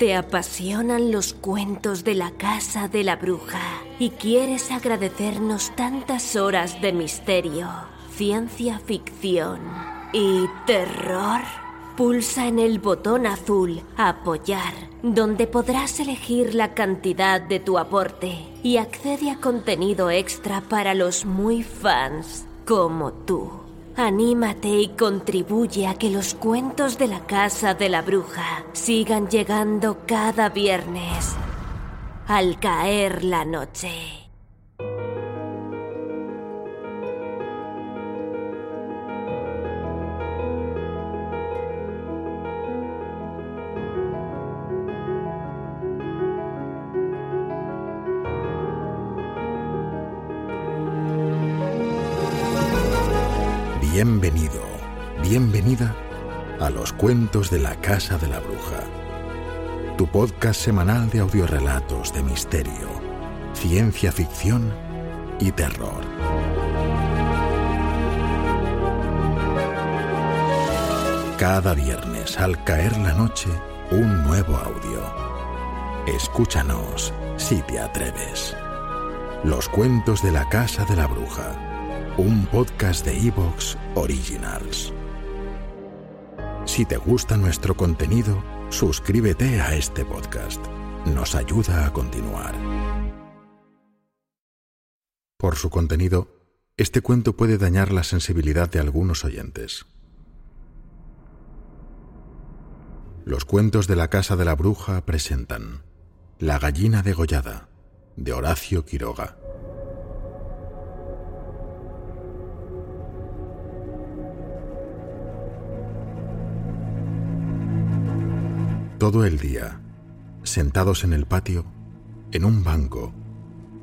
Te apasionan los cuentos de la casa de la bruja y quieres agradecernos tantas horas de misterio, ciencia ficción y terror. Pulsa en el botón azul Apoyar, donde podrás elegir la cantidad de tu aporte y accede a contenido extra para los muy fans como tú. Anímate y contribuye a que los cuentos de la casa de la bruja sigan llegando cada viernes al caer la noche. Bienvenido, bienvenida a los cuentos de la Casa de la Bruja, tu podcast semanal de audiorelatos de misterio, ciencia ficción y terror. Cada viernes al caer la noche, un nuevo audio. Escúchanos si te atreves. Los cuentos de la Casa de la Bruja un podcast de Evox Originals. Si te gusta nuestro contenido, suscríbete a este podcast. Nos ayuda a continuar. Por su contenido, este cuento puede dañar la sensibilidad de algunos oyentes. Los cuentos de la Casa de la Bruja presentan La gallina degollada, de Horacio Quiroga. Todo el día, sentados en el patio, en un banco,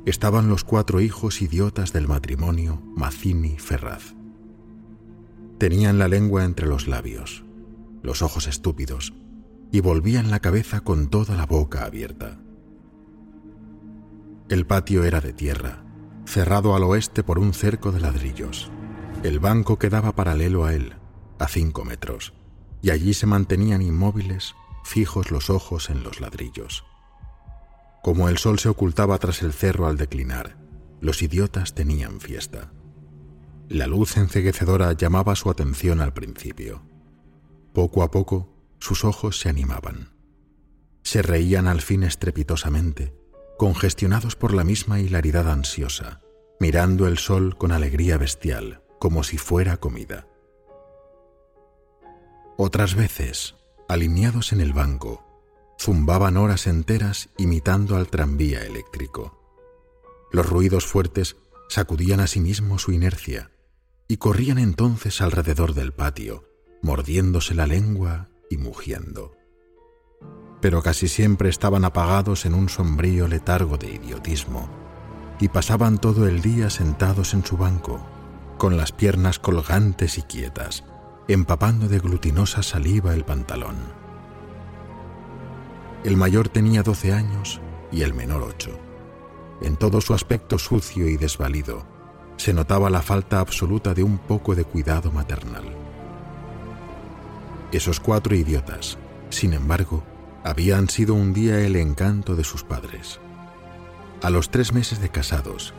estaban los cuatro hijos idiotas del matrimonio Mazzini Ferraz. Tenían la lengua entre los labios, los ojos estúpidos, y volvían la cabeza con toda la boca abierta. El patio era de tierra, cerrado al oeste por un cerco de ladrillos. El banco quedaba paralelo a él, a cinco metros, y allí se mantenían inmóviles fijos los ojos en los ladrillos. Como el sol se ocultaba tras el cerro al declinar, los idiotas tenían fiesta. La luz enceguecedora llamaba su atención al principio. Poco a poco, sus ojos se animaban. Se reían al fin estrepitosamente, congestionados por la misma hilaridad ansiosa, mirando el sol con alegría bestial, como si fuera comida. Otras veces, alineados en el banco, zumbaban horas enteras imitando al tranvía eléctrico. Los ruidos fuertes sacudían a sí mismo su inercia y corrían entonces alrededor del patio, mordiéndose la lengua y mugiendo. Pero casi siempre estaban apagados en un sombrío letargo de idiotismo y pasaban todo el día sentados en su banco, con las piernas colgantes y quietas, empapando de glutinosa saliva el pantalón. El mayor tenía doce años y el menor ocho. En todo su aspecto sucio y desvalido se notaba la falta absoluta de un poco de cuidado maternal. Esos cuatro idiotas, sin embargo, habían sido un día el encanto de sus padres. A los tres meses de casados,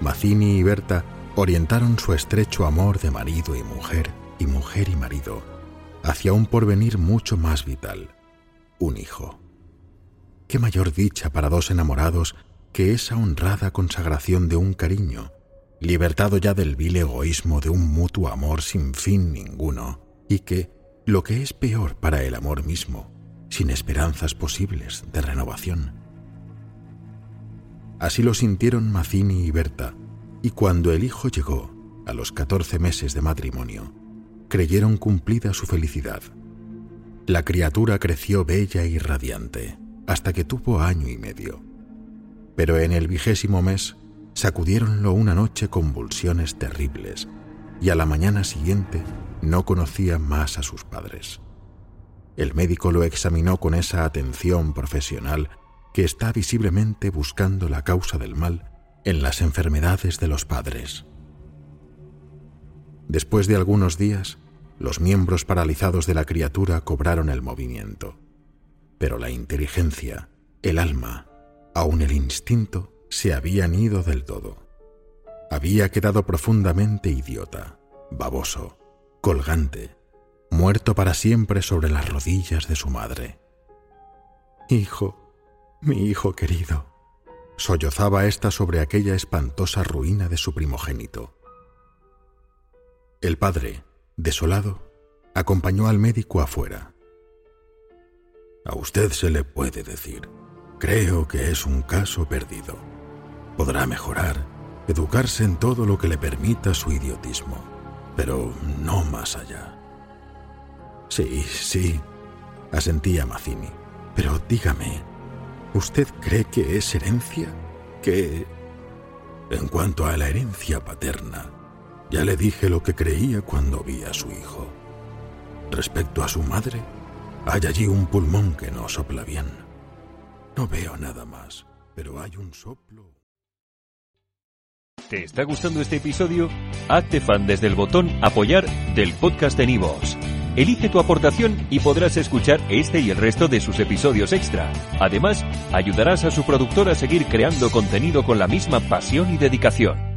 Mazzini y Berta orientaron su estrecho amor de marido y mujer y mujer y marido hacia un porvenir mucho más vital, un hijo. ¿Qué mayor dicha para dos enamorados que esa honrada consagración de un cariño, libertado ya del vil egoísmo de un mutuo amor sin fin ninguno, y que, lo que es peor para el amor mismo, sin esperanzas posibles de renovación? Así lo sintieron Mazzini y Berta, y cuando el hijo llegó, a los catorce meses de matrimonio, creyeron cumplida su felicidad. La criatura creció bella y radiante hasta que tuvo año y medio. Pero en el vigésimo mes sacudiéronlo una noche convulsiones terribles y a la mañana siguiente no conocía más a sus padres. El médico lo examinó con esa atención profesional que está visiblemente buscando la causa del mal en las enfermedades de los padres. Después de algunos días, los miembros paralizados de la criatura cobraron el movimiento. pero la inteligencia, el alma, aun el instinto, se habían ido del todo. Había quedado profundamente idiota, baboso, colgante, muerto para siempre sobre las rodillas de su madre. Hijo, mi hijo querido, sollozaba ésta sobre aquella espantosa ruina de su primogénito. El padre, desolado, acompañó al médico afuera. A usted se le puede decir, creo que es un caso perdido. Podrá mejorar, educarse en todo lo que le permita su idiotismo, pero no más allá. Sí, sí, asentía Mazzini, pero dígame, ¿usted cree que es herencia? Que... En cuanto a la herencia paterna, ya le dije lo que creía cuando vi a su hijo. Respecto a su madre, hay allí un pulmón que no sopla bien. No veo nada más, pero hay un soplo. ¿Te está gustando este episodio? Hazte fan desde el botón Apoyar del podcast de Nivos. Elige tu aportación y podrás escuchar este y el resto de sus episodios extra. Además, ayudarás a su productor a seguir creando contenido con la misma pasión y dedicación.